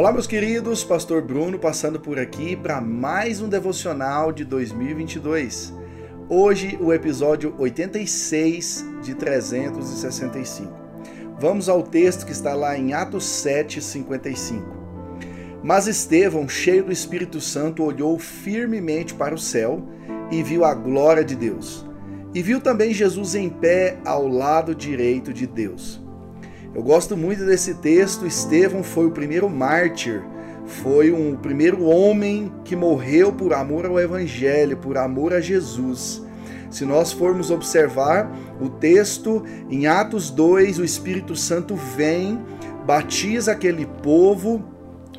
Olá, meus queridos, Pastor Bruno passando por aqui para mais um devocional de 2022. Hoje, o episódio 86 de 365. Vamos ao texto que está lá em Atos 7, 55. Mas Estevão, cheio do Espírito Santo, olhou firmemente para o céu e viu a glória de Deus. E viu também Jesus em pé ao lado direito de Deus. Eu gosto muito desse texto. Estevão foi o primeiro mártir, foi um primeiro homem que morreu por amor ao Evangelho, por amor a Jesus. Se nós formos observar o texto, em Atos 2, o Espírito Santo vem, batiza aquele povo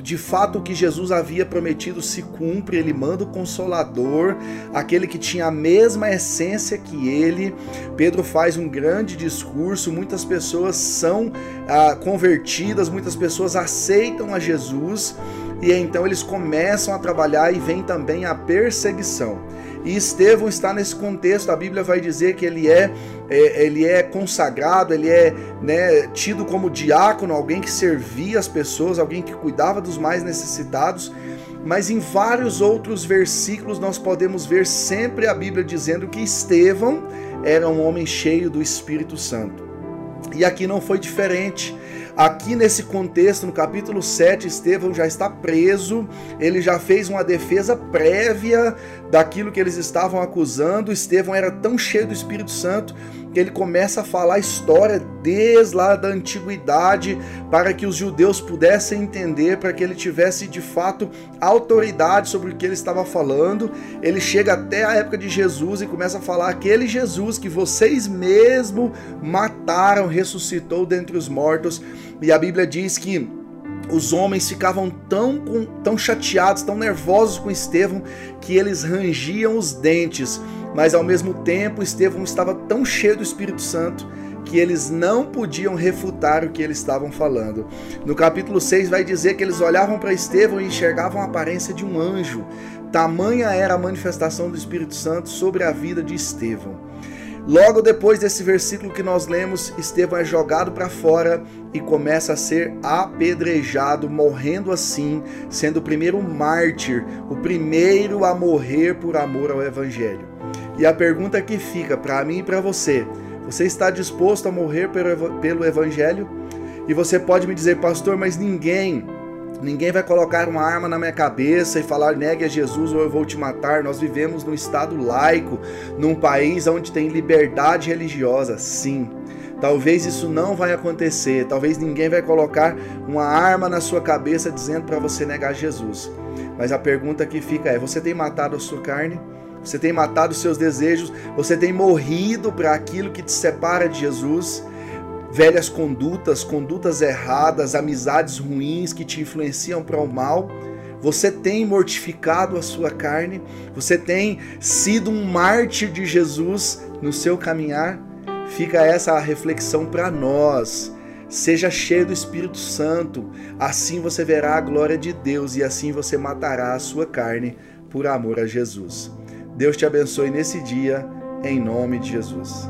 de fato o que Jesus havia prometido se cumpre, ele manda o consolador, aquele que tinha a mesma essência que ele. Pedro faz um grande discurso, muitas pessoas são ah, convertidas, muitas pessoas aceitam a Jesus e então eles começam a trabalhar e vem também a perseguição. E Estevão está nesse contexto, a Bíblia vai dizer que ele é, é ele é consagrado, ele é né, tido como diácono, alguém que servia as pessoas, alguém que cuidava dos mais necessitados. Mas em vários outros versículos nós podemos ver sempre a Bíblia dizendo que Estevão era um homem cheio do Espírito Santo. E aqui não foi diferente. Aqui nesse contexto, no capítulo 7, Estevão já está preso, ele já fez uma defesa prévia daquilo que eles estavam acusando. Estevão era tão cheio do Espírito Santo que ele começa a falar a história desde lá da antiguidade para que os judeus pudessem entender, para que ele tivesse de fato autoridade sobre o que ele estava falando. Ele chega até a época de Jesus e começa a falar aquele Jesus que vocês mesmo mataram, ressuscitou dentre os mortos. E a Bíblia diz que os homens ficavam tão, tão chateados, tão nervosos com Estevão, que eles rangiam os dentes mas ao mesmo tempo Estevão estava tão cheio do Espírito Santo que eles não podiam refutar o que eles estavam falando. No capítulo 6 vai dizer que eles olhavam para Estevão e enxergavam a aparência de um anjo. Tamanha era a manifestação do Espírito Santo sobre a vida de Estevão. Logo depois desse versículo que nós lemos, Estevão é jogado para fora e começa a ser apedrejado, morrendo assim, sendo o primeiro mártir, o primeiro a morrer por amor ao Evangelho. E a pergunta que fica para mim e para você: você está disposto a morrer pelo Evangelho? E você pode me dizer, pastor, mas ninguém, ninguém vai colocar uma arma na minha cabeça e falar negue a Jesus ou eu vou te matar. Nós vivemos num estado laico, num país onde tem liberdade religiosa. Sim. Talvez isso não vai acontecer, talvez ninguém vai colocar uma arma na sua cabeça dizendo para você negar Jesus. Mas a pergunta que fica é: você tem matado a sua carne? você tem matado os seus desejos, você tem morrido para aquilo que te separa de Jesus, velhas condutas, condutas erradas, amizades ruins que te influenciam para o mal. Você tem mortificado a sua carne, você tem sido um mártir de Jesus no seu caminhar. Fica essa reflexão para nós. Seja cheio do Espírito Santo, assim você verá a glória de Deus e assim você matará a sua carne por amor a Jesus. Deus te abençoe nesse dia, em nome de Jesus.